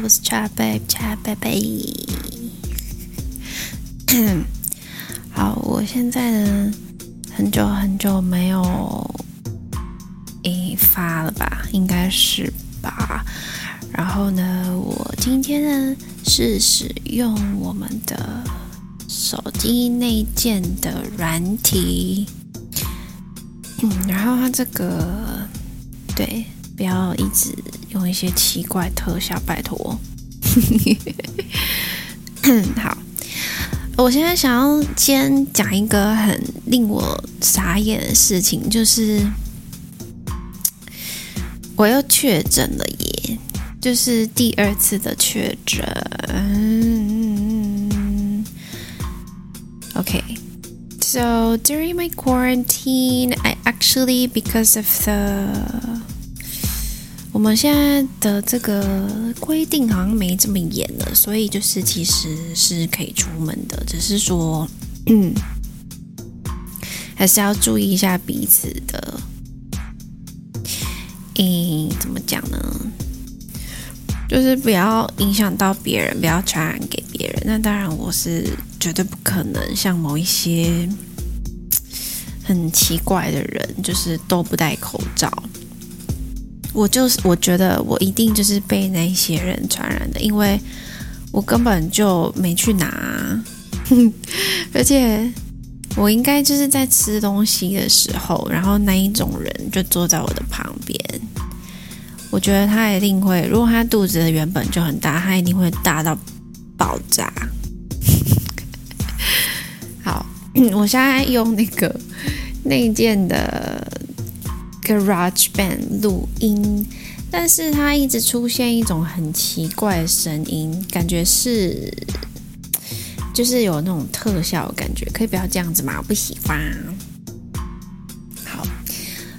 我是 Chat Babe，Chat Babe。好，我现在呢，很久很久没有诶发了吧，应该是吧。然后呢，我今天呢是使用我们的手机内建的软体，嗯，然后它这个对。不要一直用一些奇怪特效，拜托。好，我现在想要先讲一个很令我傻眼的事情，就是我又确诊了耶，就是第二次的确诊。OK，so during my quarantine, I actually because of the 我们现在的这个规定好像没这么严了，所以就是其实是可以出门的，只是说，嗯，还是要注意一下彼此的，嗯，怎么讲呢？就是不要影响到别人，不要传染给别人。那当然，我是绝对不可能像某一些很奇怪的人，就是都不戴口罩。我就是，我觉得我一定就是被那些人传染的，因为我根本就没去拿，而且我应该就是在吃东西的时候，然后那一种人就坐在我的旁边，我觉得他一定会，如果他肚子原本就很大，他一定会大到爆炸。好，我现在用那个内建的。GarageBand 录音，但是它一直出现一种很奇怪的声音，感觉是就是有那种特效的感觉，可以不要这样子吗？我不喜欢。好，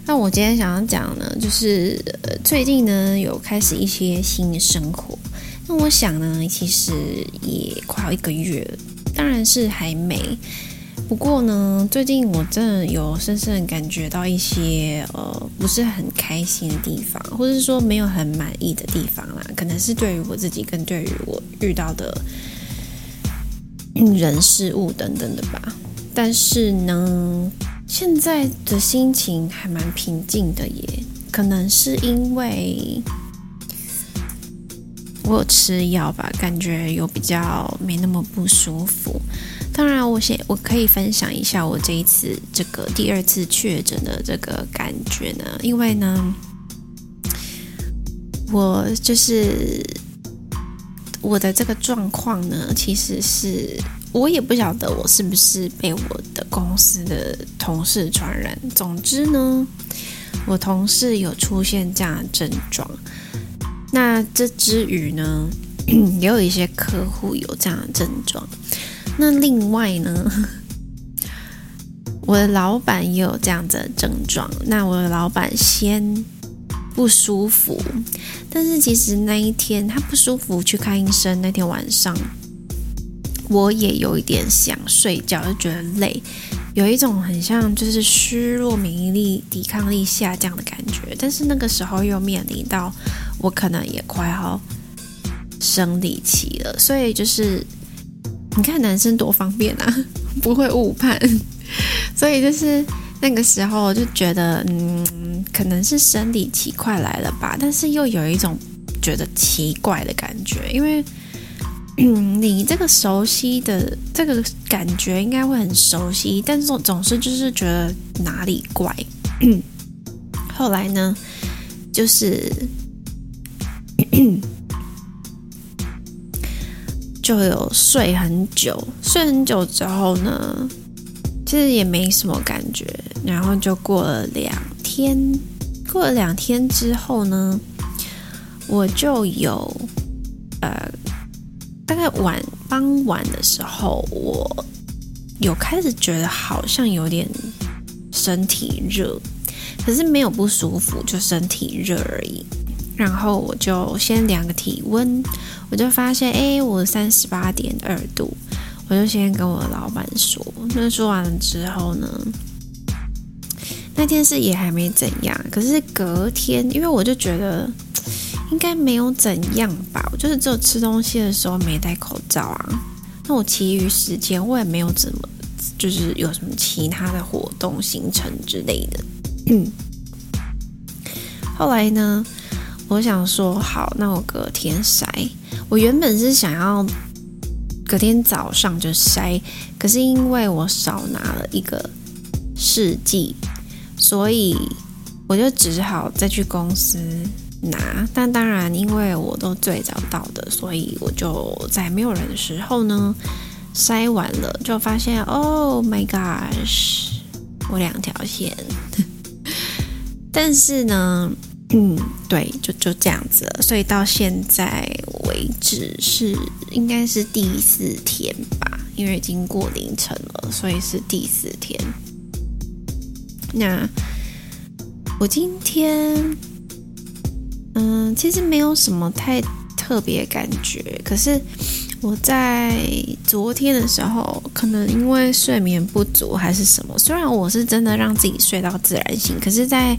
那我今天想要讲呢，就是最近呢有开始一些新的生活，那我想呢，其实也快要一个月，当然是还没。不过呢，最近我真的有深深感觉到一些呃不是很开心的地方，或者是说没有很满意的地方啦。可能是对于我自己，跟对于我遇到的人事物等等的吧。但是呢，现在的心情还蛮平静的耶。可能是因为我有吃药吧，感觉有比较没那么不舒服。当然，我先我可以分享一下我这一次这个第二次确诊的这个感觉呢，因为呢，我就是我的这个状况呢，其实是我也不晓得我是不是被我的公司的同事传染。总之呢，我同事有出现这样的症状。那这之余呢，也有一些客户有这样的症状。那另外呢，我的老板也有这样的症状。那我的老板先不舒服，但是其实那一天他不舒服去看医生，那天晚上我也有一点想睡觉，就觉得累，有一种很像就是虚弱、免疫力、抵抗力下降的感觉。但是那个时候又面临到我可能也快要生理期了，所以就是。你看男生多方便啊，不会误判，所以就是那个时候就觉得，嗯，可能是生理期快来了吧，但是又有一种觉得奇怪的感觉，因为，嗯，你这个熟悉的这个感觉应该会很熟悉，但是总总是就是觉得哪里怪。后来呢，就是。就有睡很久，睡很久之后呢，其实也没什么感觉。然后就过了两天，过了两天之后呢，我就有呃，大概晚傍晚的时候，我有开始觉得好像有点身体热，可是没有不舒服，就身体热而已。然后我就先量个体温，我就发现，哎，我三十八点二度，我就先跟我的老板说。那说完了之后呢，那天是也还没怎样，可是隔天，因为我就觉得应该没有怎样吧？我就是只有吃东西的时候没戴口罩啊。那我其余时间我也没有怎么，就是有什么其他的活动行程之类的。嗯。后来呢，我想说好，那我隔天筛。我原本是想要隔天早上就筛，可是因为我少拿了一个试剂，所以我就只好再去公司拿。但当然，因为我都最早到的，所以我就在没有人的时候呢，筛完了就发现，Oh my gosh，我两条线。但是呢。嗯，对，就就这样子。所以到现在为止是应该是第四天吧，因为已经过凌晨了，所以是第四天。那我今天，嗯，其实没有什么太特别感觉。可是我在昨天的时候，可能因为睡眠不足还是什么，虽然我是真的让自己睡到自然醒，可是在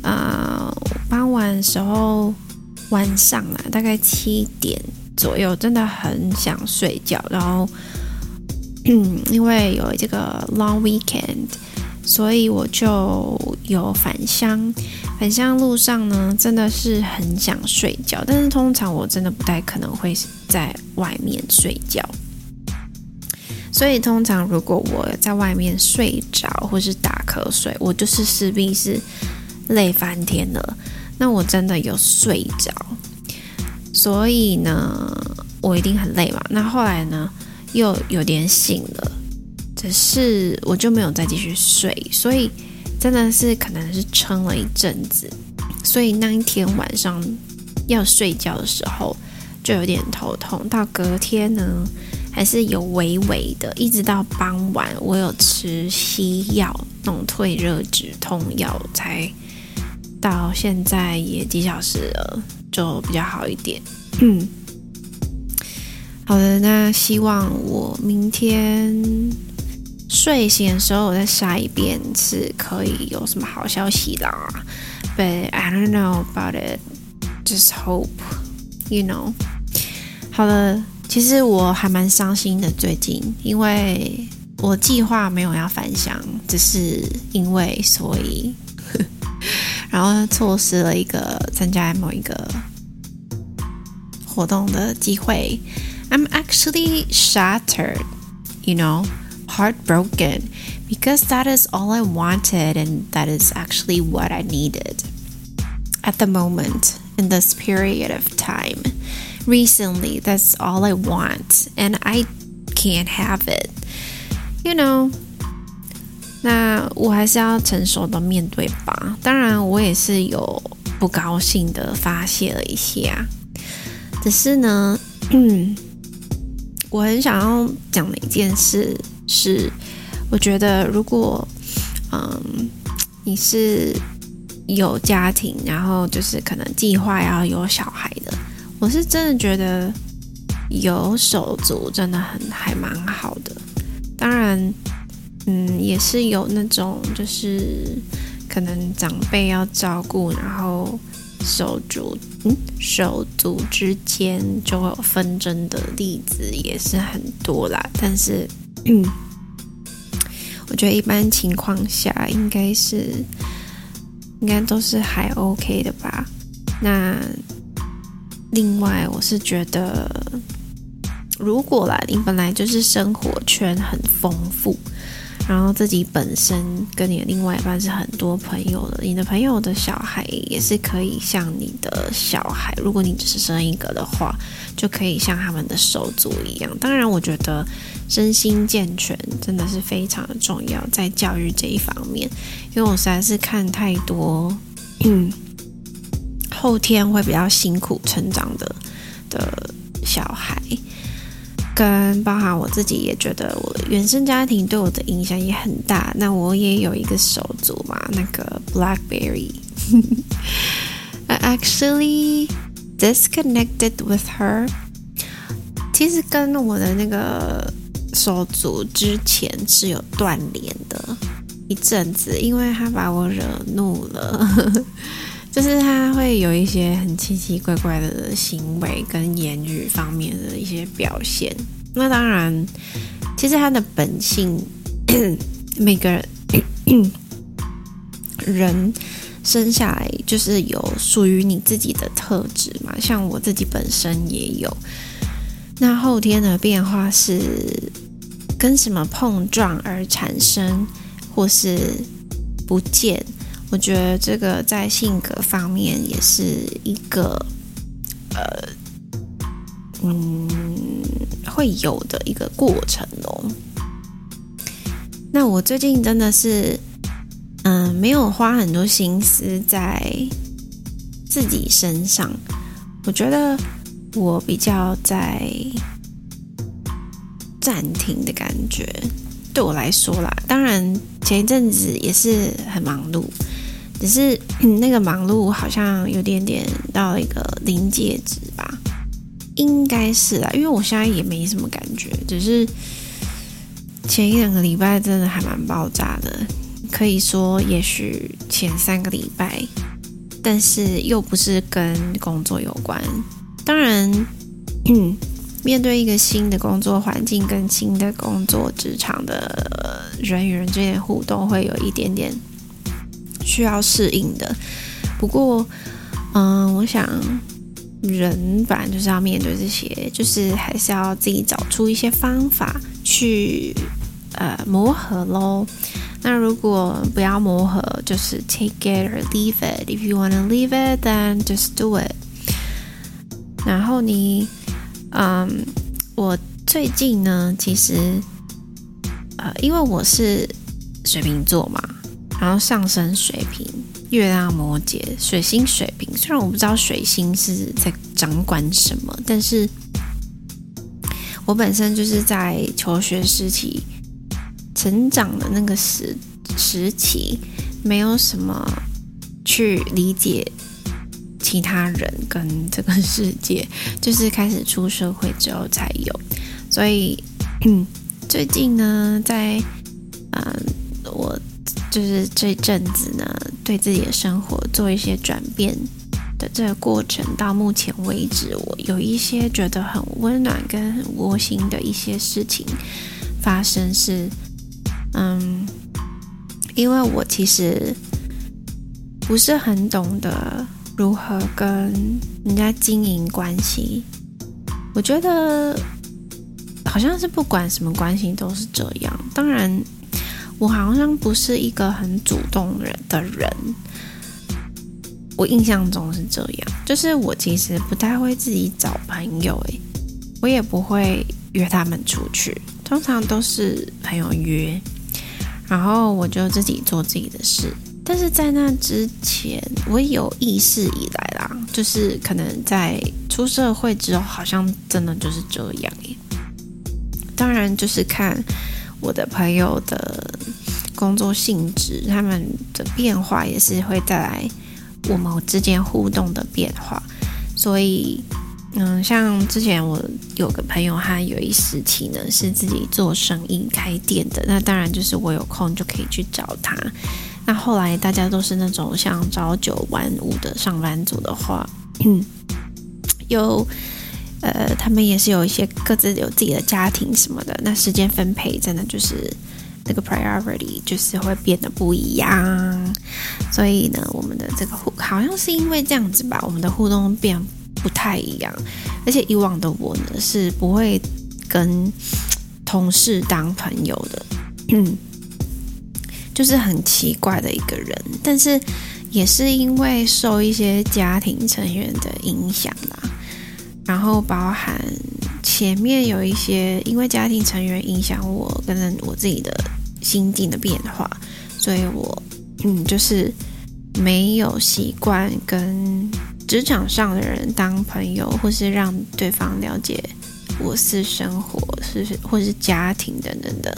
啊。傍晚时候，晚上啊，大概七点左右，真的很想睡觉。然后，因为有这个 long weekend，所以我就有返乡。返乡路上呢，真的是很想睡觉。但是通常我真的不太可能会在外面睡觉。所以通常如果我在外面睡着或是打瞌睡，我就是势必是累翻天了。那我真的有睡着，所以呢，我一定很累嘛。那后来呢，又有点醒了，只是我就没有再继续睡，所以真的是可能是撑了一阵子。所以那一天晚上要睡觉的时候就有点头痛，到隔天呢还是有微微的，一直到傍晚我有吃西药，那种退热止痛药才。到现在也几小时了，就比较好一点。嗯，好的，那希望我明天睡醒的时候我再筛一遍，是可以有什么好消息啦。But I don't know about it, just hope, you know。好了，其实我还蛮伤心的，最近，因为我计划没有要返乡，只是因为所以。然后错失了一个参加某一个活动的机会。I'm actually shattered, you know, heartbroken, because that is all I wanted and that is actually what I needed at the moment in this period of time. Recently, that's all I want and I can't have it. You know. 那我还是要成熟的面对吧。当然，我也是有不高兴的发泄了一下。只是呢，嗯，我很想要讲的一件事是，我觉得如果，嗯，你是有家庭，然后就是可能计划要有小孩的，我是真的觉得有手足真的很还蛮好的。当然。嗯，也是有那种，就是可能长辈要照顾，然后手足，嗯，手足之间就会有纷争的例子也是很多啦。但是，嗯，我觉得一般情况下应该是，应该都是还 OK 的吧。那另外，我是觉得，如果啦，你本来就是生活圈很丰富。然后自己本身跟你的另外一半是很多朋友的，你的朋友的小孩也是可以像你的小孩，如果你只是生一个的话，就可以像他们的手足一样。当然，我觉得身心健全真的是非常的重要，在教育这一方面，因为我实在是看太多，嗯，后天会比较辛苦成长的的小孩。跟包含我自己也觉得，我原生家庭对我的影响也很大。那我也有一个手足嘛，那个 Blackberry。I actually disconnected with her。其实跟我的那个手足之前是有断联的一阵子，因为他把我惹怒了。就是他会有一些很奇奇怪怪的行为跟言语方面的一些表现。那当然，其实他的本性，每个人 人生下来就是有属于你自己的特质嘛。像我自己本身也有。那后天的变化是跟什么碰撞而产生，或是不见？我觉得这个在性格方面也是一个呃，嗯，会有的一个过程哦。那我最近真的是，嗯、呃，没有花很多心思在自己身上。我觉得我比较在暂停的感觉，对我来说啦。当然前一阵子也是很忙碌。只是、嗯、那个忙碌好像有点点到了一个临界值吧，应该是啦，因为我现在也没什么感觉，只是前一两个礼拜真的还蛮爆炸的，可以说也许前三个礼拜，但是又不是跟工作有关。当然，嗯，面对一个新的工作环境跟新的工作职场的人与人之间互动，会有一点点。需要适应的，不过，嗯，我想人本来就是要面对这些，就是还是要自己找出一些方法去呃磨合喽。那如果不要磨合，就是 take it or leave it. If you wanna leave it, then just do it. 然后你，嗯，我最近呢，其实，呃，因为我是水瓶座嘛。然后上升水瓶，月亮摩羯，水星水瓶。虽然我不知道水星是在掌管什么，但是我本身就是在求学时期成长的那个时时期，没有什么去理解其他人跟这个世界，就是开始出社会之后才有。所以，最近呢，在嗯，就是这阵子呢，对自己的生活做一些转变的这个过程，到目前为止，我有一些觉得很温暖跟很窝心的一些事情发生。是，嗯，因为我其实不是很懂得如何跟人家经营关系。我觉得好像是不管什么关系都是这样，当然。我好像不是一个很主动人的人，我印象中是这样，就是我其实不太会自己找朋友，诶，我也不会约他们出去，通常都是朋友约，然后我就自己做自己的事。但是在那之前，我有意识以来啦，就是可能在出社会之后，好像真的就是这样耶。当然，就是看。我的朋友的工作性质，他们的变化也是会带来我们之间互动的变化。所以，嗯，像之前我有个朋友，他有一时期呢是自己做生意开店的，那当然就是我有空就可以去找他。那后来大家都是那种像朝九晚五的上班族的话，嗯，有。呃，他们也是有一些各自有自己的家庭什么的，那时间分配真的就是那个 priority 就是会变得不一样。所以呢，我们的这个互好像是因为这样子吧，我们的互动变不太一样。而且以往的我呢，是不会跟同事当朋友的，嗯，就是很奇怪的一个人。但是也是因为受一些家庭成员的影响吧。然后包含前面有一些因为家庭成员影响我跟我自己的心境的变化，所以我嗯就是没有习惯跟职场上的人当朋友，或是让对方了解我私生活是或是家庭等等的。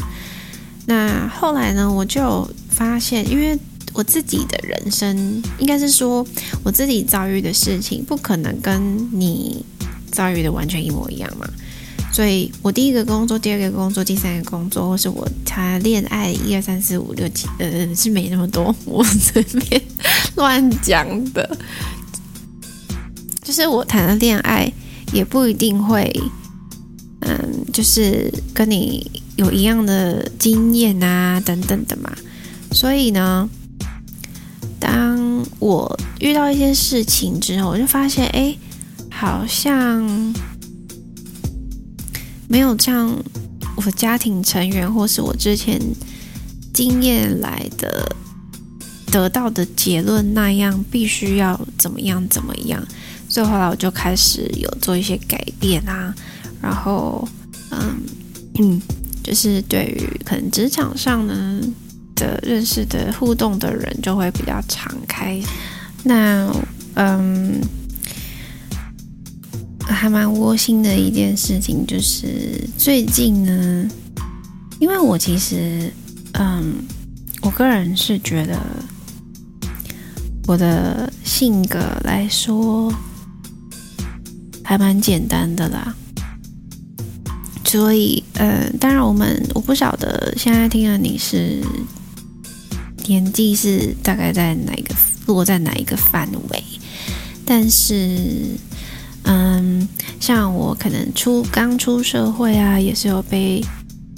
那后来呢，我就发现，因为我自己的人生应该是说我自己遭遇的事情，不可能跟你。遭遇的完全一模一样嘛，所以我第一个工作、第二个工作、第三个工作，或是我谈恋爱一二三四五六七，呃，是没那么多，我随便乱讲的。就是我谈的恋爱也不一定会，嗯，就是跟你有一样的经验啊，等等的嘛。所以呢，当我遇到一些事情之后，我就发现，哎，好像。没有像我家庭成员或是我之前经验来的得到的结论那样，必须要怎么样怎么样。所以后来我就开始有做一些改变啊，然后嗯嗯，就是对于可能职场上呢的认识的互动的人，就会比较敞开。那嗯。还蛮窝心的一件事情，就是最近呢，因为我其实，嗯，我个人是觉得我的性格来说还蛮简单的啦，所以，呃，当然我们我不晓得现在听的你是年纪是大概在哪个落在哪一个范围，但是。嗯，像我可能出刚出社会啊，也是有被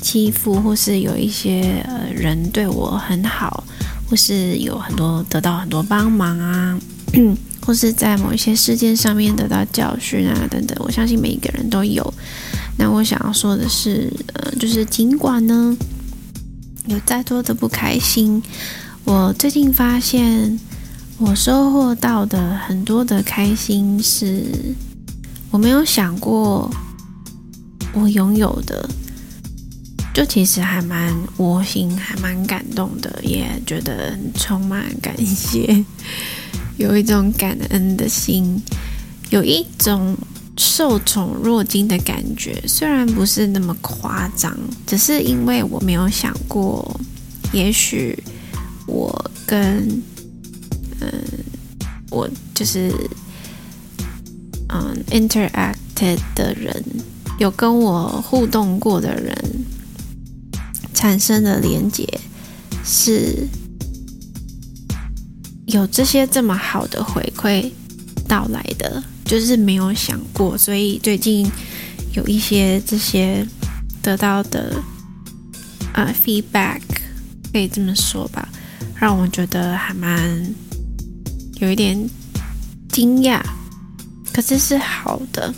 欺负，或是有一些呃人对我很好，或是有很多得到很多帮忙啊，或是在某一些事件上面得到教训啊等等。我相信每一个人都有。那我想要说的是，呃，就是尽管呢有再多的不开心，我最近发现我收获到的很多的开心是。我没有想过，我拥有的，就其实还蛮窝心，还蛮感动的，也觉得充满感谢，有一种感恩的心，有一种受宠若惊的感觉。虽然不是那么夸张，只是因为我没有想过，也许我跟，嗯，我就是。嗯，interacted 的人，有跟我互动过的人产生的连结，是有这些这么好的回馈到来的，就是没有想过，所以最近有一些这些得到的啊、feedback，可以这么说吧，让我觉得还蛮有一点惊讶。可是是好的，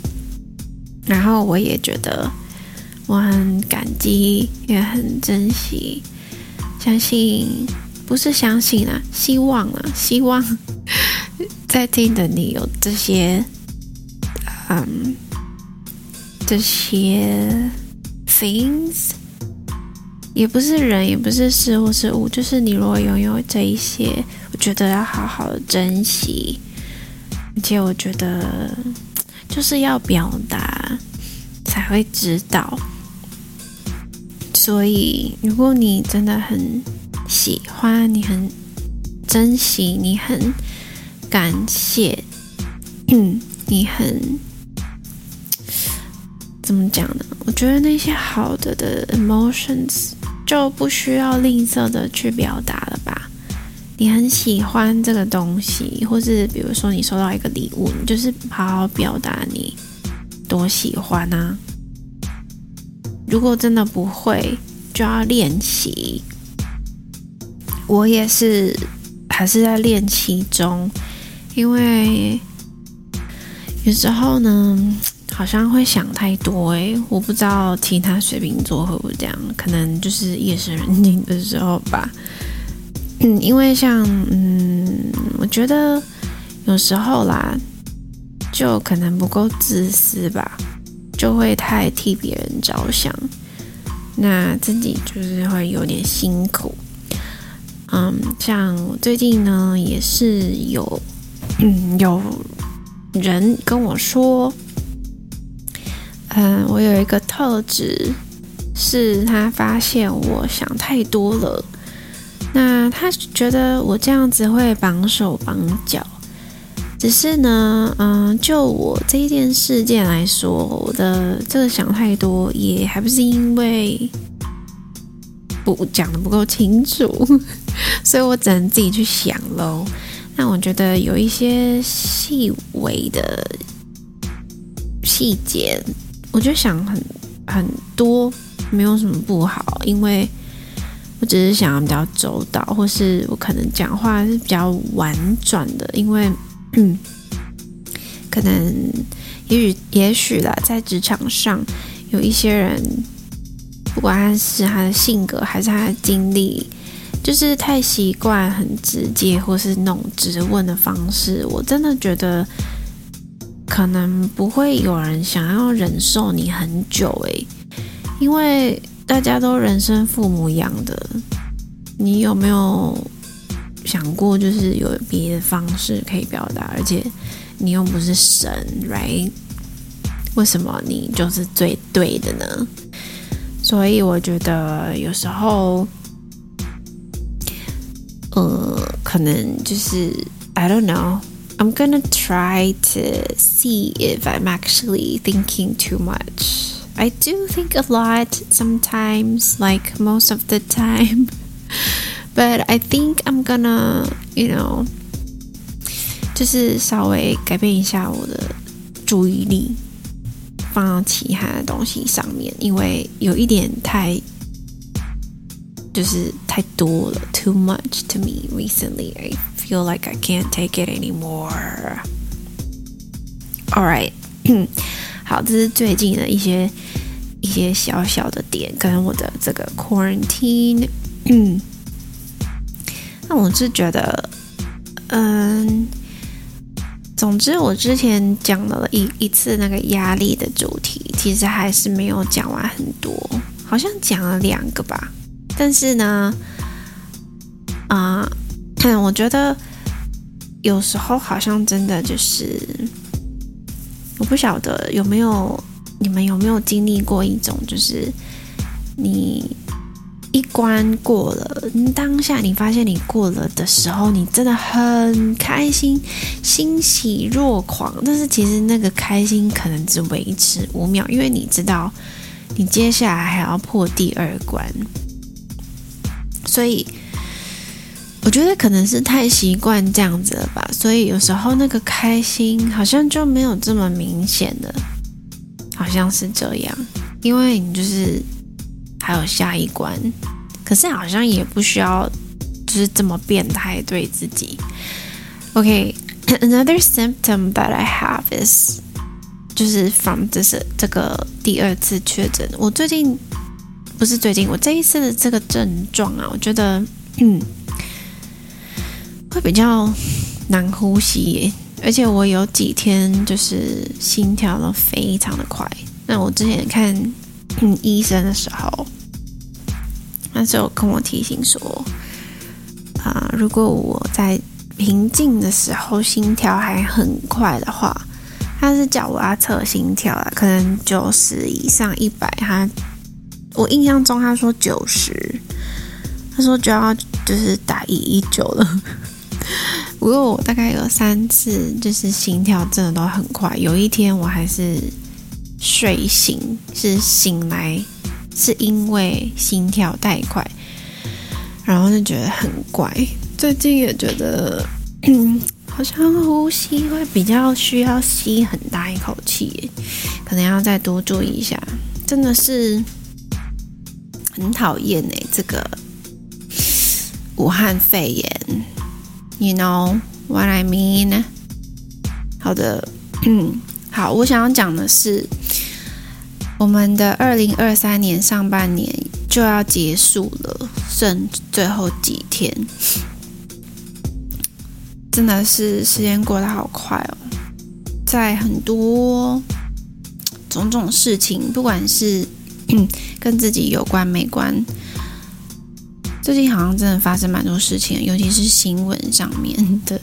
然后我也觉得我很感激，也很珍惜，相信不是相信啊，希望啊，希望在听的你有这些，嗯，这些 things，也不是人，也不是事或是物，就是你如果拥有这一些，我觉得要好好的珍惜。而且我觉得，就是要表达才会知道。所以，如果你真的很喜欢，你很珍惜，你很感谢，嗯，你很怎么讲呢？我觉得那些好的的 emotions 就不需要吝啬的去表达了。你很喜欢这个东西，或是比如说你收到一个礼物，你就是好好表达你多喜欢啊。如果真的不会，就要练习。我也是，还是在练习中，因为有时候呢，好像会想太多。诶，我不知道其他水瓶座会不会这样，可能就是夜深人静的时候吧。嗯因为像嗯，我觉得有时候啦，就可能不够自私吧，就会太替别人着想，那自己就是会有点辛苦。嗯，像最近呢，也是有嗯有人跟我说，嗯，我有一个特质，是他发现我想太多了。那他觉得我这样子会绑手绑脚，只是呢，嗯，就我这一件事件来说，我的这个想太多，也还不是因为不讲的不够清楚，所以我只能自己去想喽。那我觉得有一些细微的细节，我就想很很多，没有什么不好，因为我只是想要比较周到，或是我可能讲话是比较婉转的，因为。嗯，可能，也许，也许啦，在职场上，有一些人，不管他是他的性格还是他的经历，就是太习惯很直接或是那种质问的方式。我真的觉得，可能不会有人想要忍受你很久诶，因为大家都人生父母养的，你有没有？想过就是有别的方式可以表达，而且你又不是神，right？为什么你就是最对的呢？所以我觉得有时候，呃，可能就是 I don't know. I'm gonna try to see if I'm actually thinking too much. I do think a lot sometimes, like most of the time. But I think I'm gonna, you know，就是稍微改变一下我的注意力，放到其他的东西上面，因为有一点太，就是太多了，too much to me recently. I feel like I can't take it anymore. All right，好，这是最近的一些 一些小小的点，跟我的这个 quarantine，嗯。那我是觉得，嗯，总之我之前讲了一一次那个压力的主题，其实还是没有讲完很多，好像讲了两个吧。但是呢，啊，我觉得有时候好像真的就是，我不晓得有没有你们有没有经历过一种，就是你。一关过了，当下你发现你过了的时候，你真的很开心，欣喜若狂。但是其实那个开心可能只维持五秒，因为你知道你接下来还要破第二关。所以我觉得可能是太习惯这样子了吧，所以有时候那个开心好像就没有这么明显的，好像是这样，因为你就是。还有下一关，可是好像也不需要，就是这么变态对自己。OK，another symptom that I have is，就是 from 这是这个第二次确诊。我最近不是最近，我这一次的这个症状啊，我觉得嗯会比较难呼吸耶，而且我有几天就是心跳都非常的快。那我之前看医生的时候。那时候跟我提醒说，啊，如果我在平静的时候心跳还很快的话，他是叫我要测心跳啊，可能九十以上一百，他我印象中他说九十，他说就要就是打一一九了。不过我大概有三次就是心跳真的都很快，有一天我还是睡醒，是醒来。是因为心跳太快，然后就觉得很怪。最近也觉得，好像呼吸会比较需要吸很大一口气，可能要再多注意一下。真的是很讨厌哎，这个 武汉肺炎，You know what I mean？好的，嗯，好，我想要讲的是。我们的二零二三年上半年就要结束了，剩最后几天，真的是时间过得好快哦。在很多种种事情，不管是跟自己有关没关，最近好像真的发生蛮多事情，尤其是新闻上面的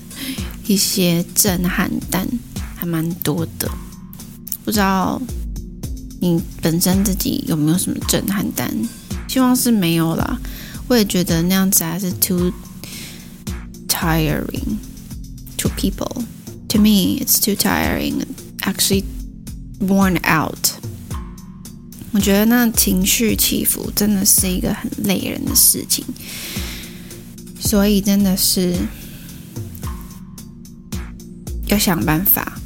一些震撼弹，还蛮多的，不知道。你本身自己有没有什么震撼弹？希望是没有啦。我也觉得那样子还是 too tiring to people。To me, it's too tiring. Actually, worn out. 我觉得那情绪起伏真的是一个很累人的事情，所以真的是要想办法，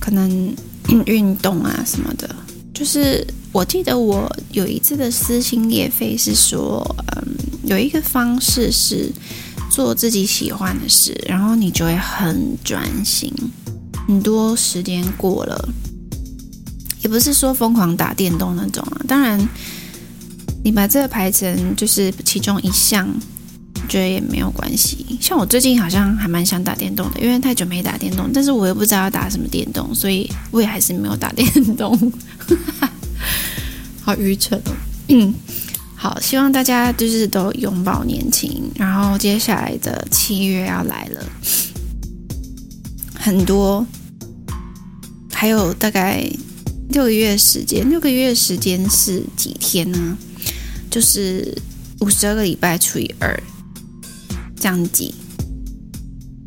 可能 运动啊什么的。就是我记得我有一次的撕心裂肺是说，嗯，有一个方式是做自己喜欢的事，然后你就会很专心，很多时间过了。也不是说疯狂打电动那种啊，当然，你把这个排成就是其中一项，我觉得也没有关系。像我最近好像还蛮想打电动的，因为太久没打电动，但是我又不知道要打什么电动，所以我也还是没有打电动。好愚蠢哦。嗯，好，希望大家就是都拥抱年轻，然后接下来的七月要来了，很多，还有大概。六个月时间，六个月时间是几天呢？就是五十二个礼拜除以二，这样挤，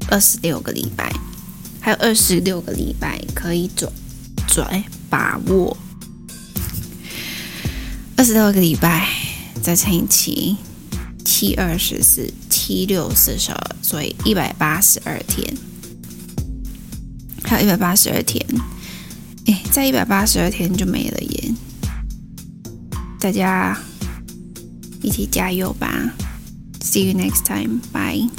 二十六个礼拜，还有二十六个礼拜可以转转把握。二十六个礼拜再乘以七，七二十四，七六四十二，所以一百八十二天，还有一百八十二天。哎，在一百八十二天就没了耶！大家一起加油吧！See you next time. Bye.